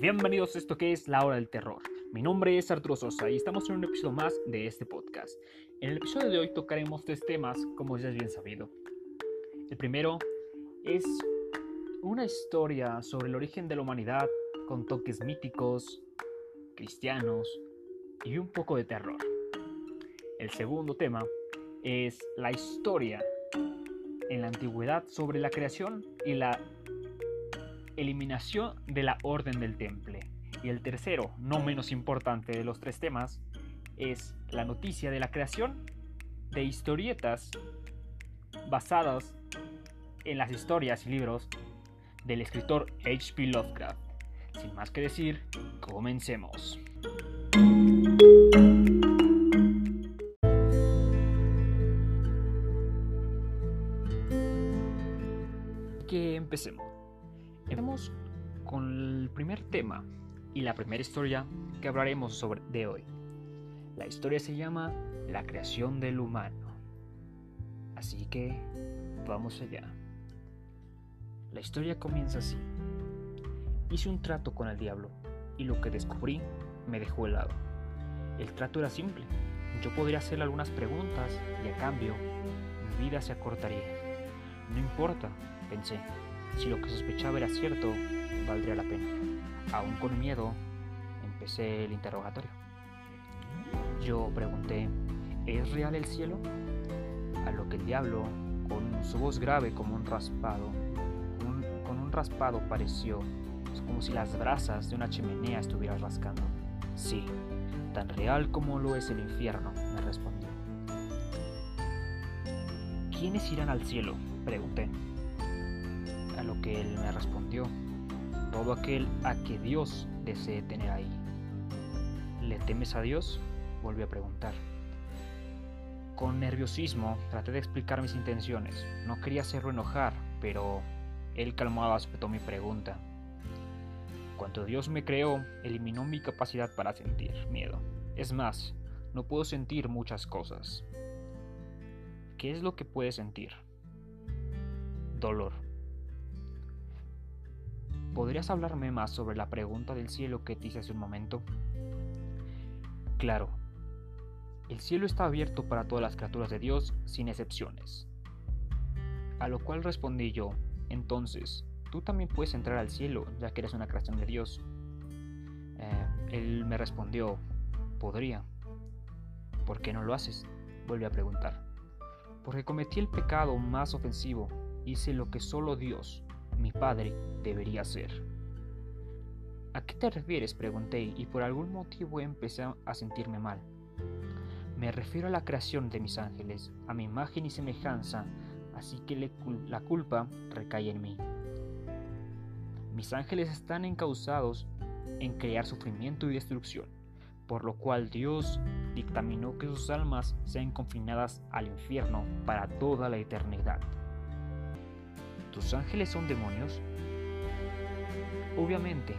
Bienvenidos a esto que es La Hora del Terror. Mi nombre es Arturo Sosa y estamos en un episodio más de este podcast. En el episodio de hoy tocaremos tres temas, como ya es bien sabido. El primero es una historia sobre el origen de la humanidad con toques míticos, cristianos y un poco de terror. El segundo tema es la historia en la antigüedad sobre la creación y la eliminación de la orden del temple. Y el tercero, no menos importante de los tres temas, es la noticia de la creación de historietas basadas en las historias y libros del escritor H.P. Lovecraft. Sin más que decir, comencemos. Que empecemos. Empecemos con el primer tema y la primera historia que hablaremos sobre de hoy. La historia se llama La creación del humano. Así que vamos allá. La historia comienza así. Hice un trato con el diablo y lo que descubrí me dejó helado. El trato era simple. Yo podría hacerle algunas preguntas y a cambio mi vida se acortaría. No importa, pensé. Si lo que sospechaba era cierto, valdría la pena. Aún con miedo, empecé el interrogatorio. Yo pregunté, ¿es real el cielo? A lo que el diablo, con su voz grave como un raspado, con un raspado pareció, como si las brasas de una chimenea estuvieran rascando. Sí, tan real como lo es el infierno, me respondió. ¿Quiénes irán al cielo? pregunté. A lo que él me respondió, todo aquel a que Dios desee tener ahí. ¿Le temes a Dios? Volví a preguntar. Con nerviosismo traté de explicar mis intenciones. No quería hacerlo enojar, pero él calmado aceptó mi pregunta. Cuando Dios me creó, eliminó mi capacidad para sentir miedo. Es más, no puedo sentir muchas cosas. ¿Qué es lo que puedes sentir? Dolor. ¿Podrías hablarme más sobre la pregunta del cielo que te hice hace un momento? Claro. El cielo está abierto para todas las criaturas de Dios sin excepciones. A lo cual respondí yo, entonces, tú también puedes entrar al cielo ya que eres una creación de Dios. Eh, él me respondió, podría. ¿Por qué no lo haces? Volví a preguntar. Porque cometí el pecado más ofensivo, hice lo que solo Dios, mi Padre debería hacer. ¿A qué te refieres? pregunté y por algún motivo empecé a sentirme mal. Me refiero a la creación de mis ángeles, a mi imagen y semejanza, así que la culpa recae en mí. Mis ángeles están encausados en crear sufrimiento y destrucción, por lo cual Dios dictaminó que sus almas sean confinadas al infierno para toda la eternidad. ¿Tus ángeles son demonios? Obviamente,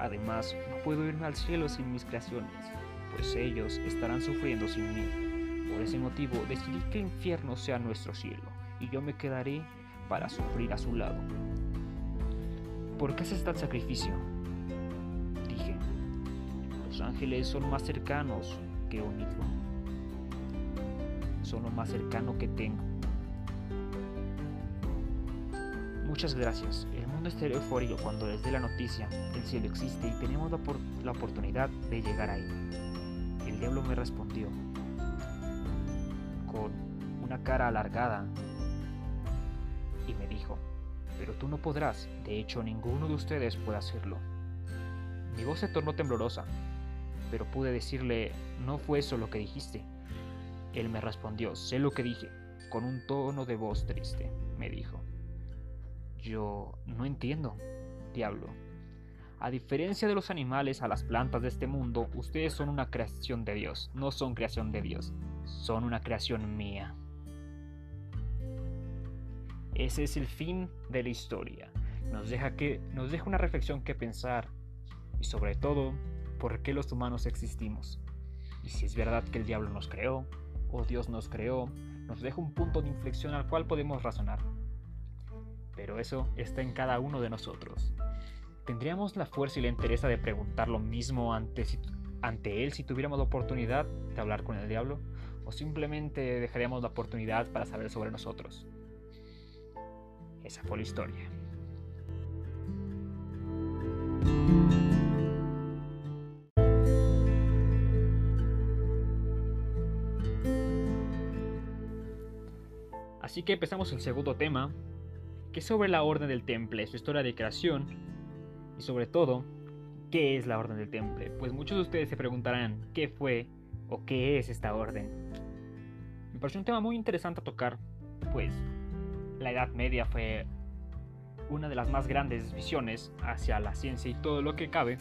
además no puedo irme al cielo sin mis creaciones, pues ellos estarán sufriendo sin mí. Por ese motivo decidí que el infierno sea nuestro cielo, y yo me quedaré para sufrir a su lado. ¿Por qué haces tal sacrificio? Dije, los ángeles son más cercanos que hijo. Son lo más cercano que tengo. Muchas gracias. El mundo estará eufórico cuando les dé la noticia. El cielo existe y tenemos la, la oportunidad de llegar ahí. El diablo me respondió con una cara alargada y me dijo, pero tú no podrás, de hecho ninguno de ustedes puede hacerlo. Mi voz se tornó temblorosa, pero pude decirle, no fue eso lo que dijiste. Él me respondió, sé lo que dije, con un tono de voz triste, me dijo. Yo no entiendo, diablo. A diferencia de los animales a las plantas de este mundo, ustedes son una creación de Dios, no son creación de Dios, son una creación mía. Ese es el fin de la historia. Nos deja, que, nos deja una reflexión que pensar y sobre todo, por qué los humanos existimos. Y si es verdad que el diablo nos creó, o Dios nos creó, nos deja un punto de inflexión al cual podemos razonar pero eso está en cada uno de nosotros. ¿tendríamos la fuerza y la entereza de preguntar lo mismo ante, ante él si tuviéramos la oportunidad de hablar con el diablo? ¿O simplemente dejaríamos la oportunidad para saber sobre nosotros? Esa fue la historia. Así que empezamos el segundo tema, que sobre la Orden del Temple, su historia de creación y sobre todo, ¿qué es la Orden del Temple? Pues muchos de ustedes se preguntarán qué fue o qué es esta orden. Me pareció un tema muy interesante a tocar, pues la Edad Media fue una de las más grandes visiones hacia la ciencia y todo lo que cabe,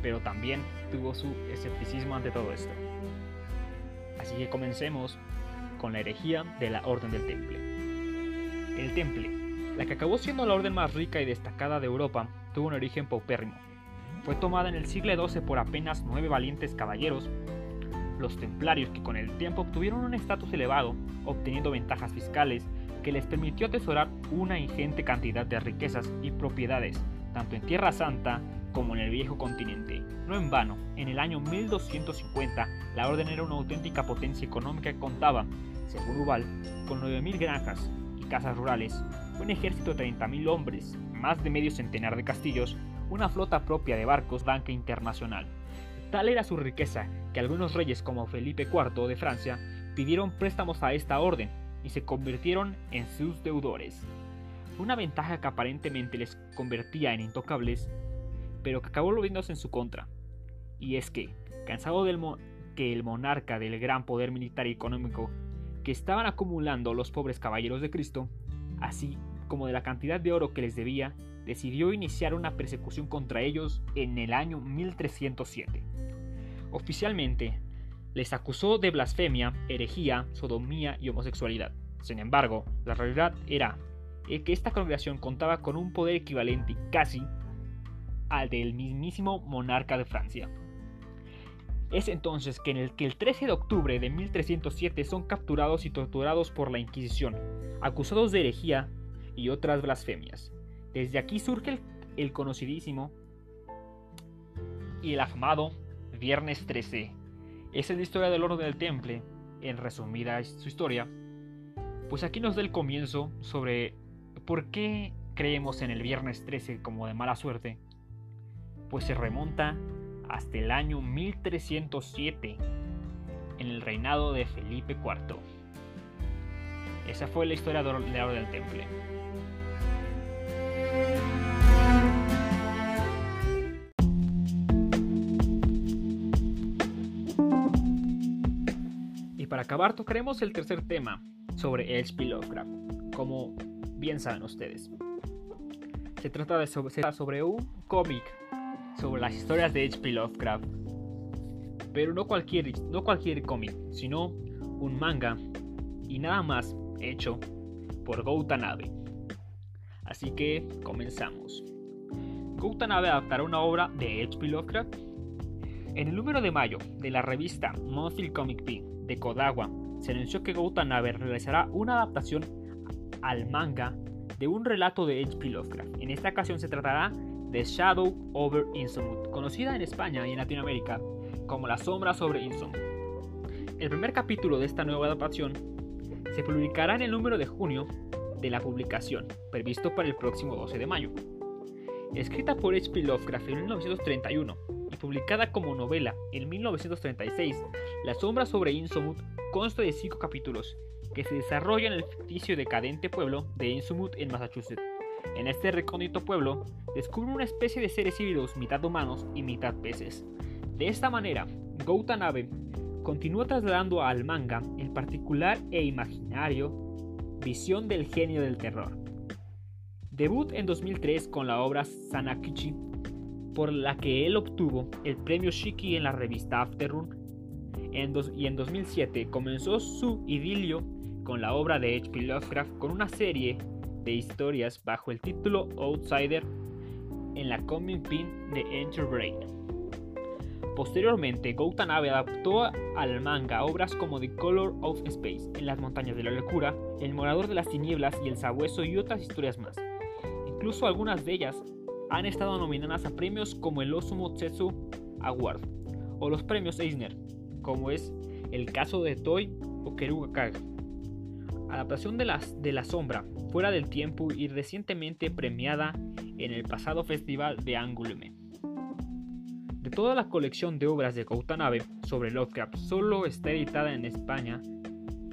pero también tuvo su escepticismo ante todo esto. Así que comencemos con la herejía de la Orden del Temple. El Temple, la que acabó siendo la orden más rica y destacada de Europa, tuvo un origen paupérrimo. Fue tomada en el siglo XII por apenas nueve valientes caballeros, los templarios que con el tiempo obtuvieron un estatus elevado, obteniendo ventajas fiscales que les permitió atesorar una ingente cantidad de riquezas y propiedades, tanto en Tierra Santa como en el viejo continente. No en vano, en el año 1250, la orden era una auténtica potencia económica que contaba, según Ubal, con 9.000 granjas y casas rurales, un ejército de 30.000 hombres, más de medio centenar de castillos, una flota propia de barcos banca internacional. Tal era su riqueza que algunos reyes como Felipe IV de Francia pidieron préstamos a esta orden y se convirtieron en sus deudores. Una ventaja que aparentemente les convertía en intocables, pero que acabó volviéndose en su contra. Y es que, cansado del que el monarca del gran poder militar y económico que estaban acumulando los pobres caballeros de Cristo, así como de la cantidad de oro que les debía, decidió iniciar una persecución contra ellos en el año 1307. Oficialmente, les acusó de blasfemia, herejía, sodomía y homosexualidad. Sin embargo, la realidad era que esta congregación contaba con un poder equivalente casi al del mismísimo monarca de Francia. Es entonces que en el que el 13 de octubre de 1307 son capturados y torturados por la Inquisición, acusados de herejía y otras blasfemias. Desde aquí surge el, conocidísimo y el afamado Viernes 13, esa es la historia del orden del temple, en resumida su historia. Pues aquí nos da el comienzo sobre por qué creemos en el viernes 13 como de mala suerte. Pues se remonta hasta el año 1307, en el reinado de Felipe IV. Esa fue la historia del orden del temple. Acabar tocaremos el tercer tema sobre H.P. Lovecraft, como bien saben ustedes. Se trata de sobre, un cómic sobre las historias de H.P. Lovecraft, pero no cualquier, no cualquier cómic, sino un manga y nada más hecho por Goutanabe. Así que comenzamos. Goutanabe adaptará una obra de H.P. Lovecraft. En el número de mayo de la revista Monthly Comic Pin de Kodawa, se anunció que Goutanabe realizará una adaptación al manga de un relato de H.P. Lovecraft. En esta ocasión se tratará de Shadow over Innsmouth, conocida en España y en Latinoamérica como La sombra sobre Innsmouth. El primer capítulo de esta nueva adaptación se publicará en el número de junio de la publicación, previsto para el próximo 12 de mayo. Escrita por H.P. Lovecraft en 1931 publicada como novela en 1936, La sombra sobre Innsmouth consta de cinco capítulos que se desarrollan en el ficticio decadente pueblo de Innsmouth en Massachusetts. En este recóndito pueblo descubren una especie de seres híbridos mitad humanos y mitad peces. De esta manera, Goutanabe continúa trasladando al manga el particular e imaginario visión del genio del terror Debut en 2003 con la obra Sanakichi, por la que él obtuvo el premio Shiki en la revista Afterrun. y en 2007 comenzó su idilio con la obra de H.P. Lovecraft con una serie de historias bajo el título Outsider en la Comic Pin de Enter Brain. Posteriormente, Goutanabe adaptó al manga obras como The Color of Space, En las montañas de la locura, El morador de las tinieblas y El sabueso y otras historias más. Incluso algunas de ellas han estado nominadas a premios como el Osumo Tsetsu Award o los premios Eisner, como es el caso de Toy o Keruga. Adaptación de, las, de La Sombra, Fuera del Tiempo y recientemente premiada en el pasado Festival de Angoulême. De toda la colección de obras de Koutanabe sobre Lovecraft, solo está editada en España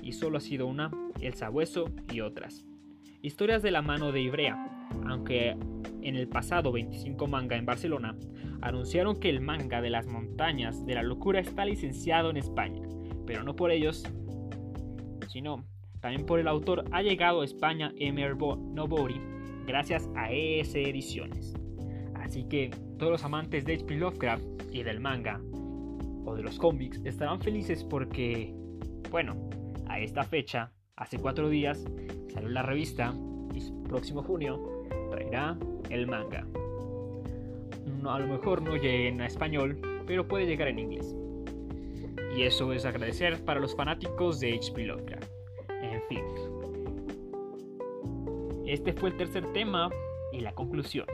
y solo ha sido una, El Sabueso y otras. Historias de la mano de Ibrea, aunque en el pasado 25 manga en Barcelona, anunciaron que el manga de las montañas de la locura está licenciado en España, pero no por ellos, sino también por el autor ha llegado a España Emer Nobori gracias a ES Ediciones. Así que todos los amantes de H.P. Lovecraft y del manga o de los cómics estarán felices porque, bueno, a esta fecha, hace cuatro días, salió la revista y próximo junio traerá el manga. A lo mejor no llegue en español, pero puede llegar en inglés. Y eso es agradecer para los fanáticos de H.P. Lovecraft. En fin. Este fue el tercer tema y la conclusión.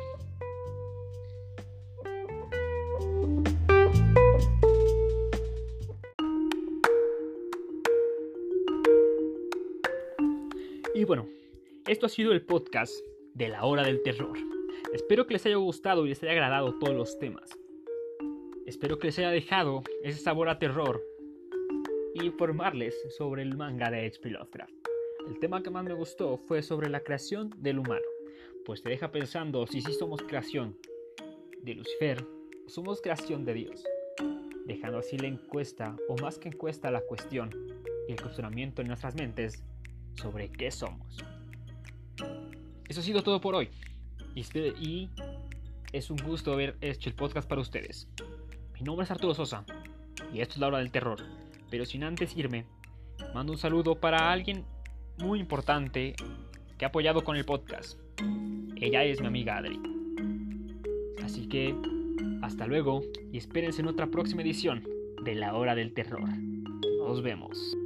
Y bueno, esto ha sido el podcast de la hora del terror. Espero que les haya gustado y les haya agradado todos los temas. Espero que les haya dejado ese sabor a terror y informarles sobre el manga de H.P. Lovecraft. El tema que más me gustó fue sobre la creación del humano, pues te deja pensando si sí somos creación de Lucifer o somos creación de Dios, dejando así la encuesta, o más que encuesta, la cuestión y el cuestionamiento en nuestras mentes sobre qué somos. Eso ha sido todo por hoy. Y es un gusto haber hecho el podcast para ustedes. Mi nombre es Arturo Sosa y esto es la hora del terror. Pero sin antes irme, mando un saludo para alguien muy importante que ha apoyado con el podcast. Ella es mi amiga Adri. Así que hasta luego y espérense en otra próxima edición de La Hora del Terror. Nos vemos.